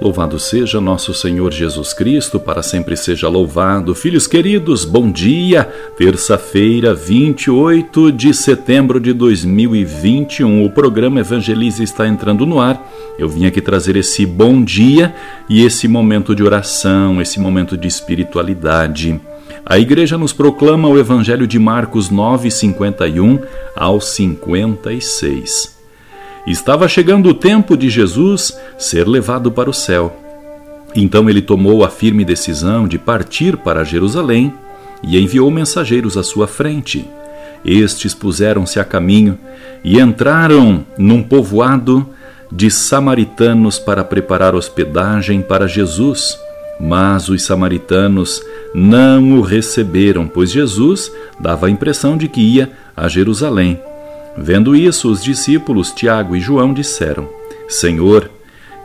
Louvado seja nosso Senhor Jesus Cristo, para sempre seja louvado. Filhos queridos, bom dia! Terça-feira, 28 de setembro de 2021. O programa Evangelize está entrando no ar. Eu vim aqui trazer esse bom dia e esse momento de oração, esse momento de espiritualidade. A igreja nos proclama o Evangelho de Marcos 9, 51 ao 56. Estava chegando o tempo de Jesus ser levado para o céu. Então ele tomou a firme decisão de partir para Jerusalém e enviou mensageiros à sua frente. Estes puseram-se a caminho e entraram num povoado de samaritanos para preparar hospedagem para Jesus. Mas os samaritanos não o receberam, pois Jesus dava a impressão de que ia a Jerusalém. Vendo isso, os discípulos Tiago e João disseram: Senhor,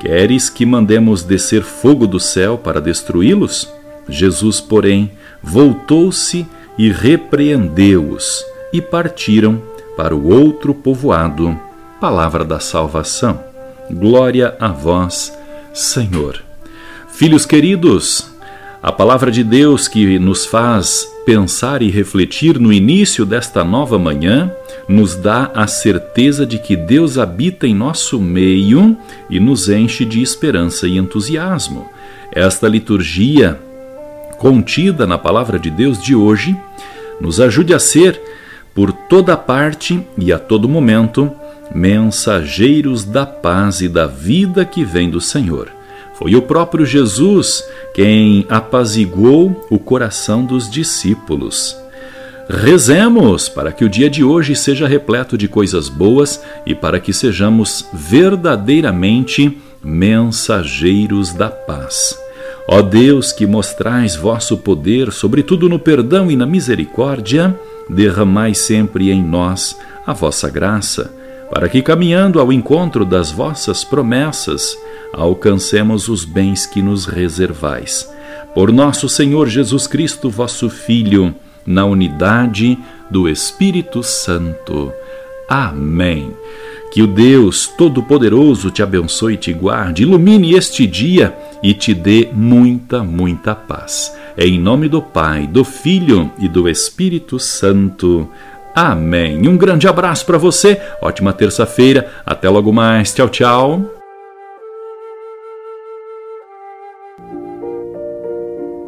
queres que mandemos descer fogo do céu para destruí-los? Jesus, porém, voltou-se e repreendeu-os, e partiram para o outro povoado. Palavra da salvação. Glória a vós, Senhor. Filhos queridos, a palavra de Deus que nos faz pensar e refletir no início desta nova manhã nos dá a certeza de que Deus habita em nosso meio e nos enche de esperança e entusiasmo. Esta liturgia contida na palavra de Deus de hoje nos ajude a ser, por toda parte e a todo momento, mensageiros da paz e da vida que vem do Senhor. Foi o próprio Jesus quem apaziguou o coração dos discípulos. Rezemos para que o dia de hoje seja repleto de coisas boas e para que sejamos verdadeiramente mensageiros da paz. Ó Deus, que mostrais vosso poder, sobretudo no perdão e na misericórdia, derramai sempre em nós a vossa graça, para que, caminhando ao encontro das vossas promessas, alcancemos os bens que nos reservais. Por nosso Senhor Jesus Cristo, vosso Filho, na unidade do Espírito Santo. Amém. Que o Deus Todo-Poderoso te abençoe e te guarde, ilumine este dia e te dê muita, muita paz. É em nome do Pai, do Filho e do Espírito Santo. Amém. Um grande abraço para você, ótima terça-feira, até logo mais. Tchau, tchau.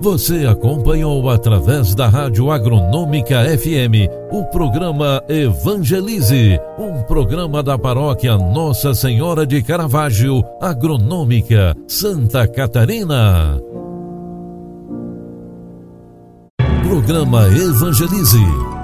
Você acompanhou através da Rádio Agronômica FM o programa Evangelize, um programa da paróquia Nossa Senhora de Caravaggio, Agronômica, Santa Catarina. Programa Evangelize.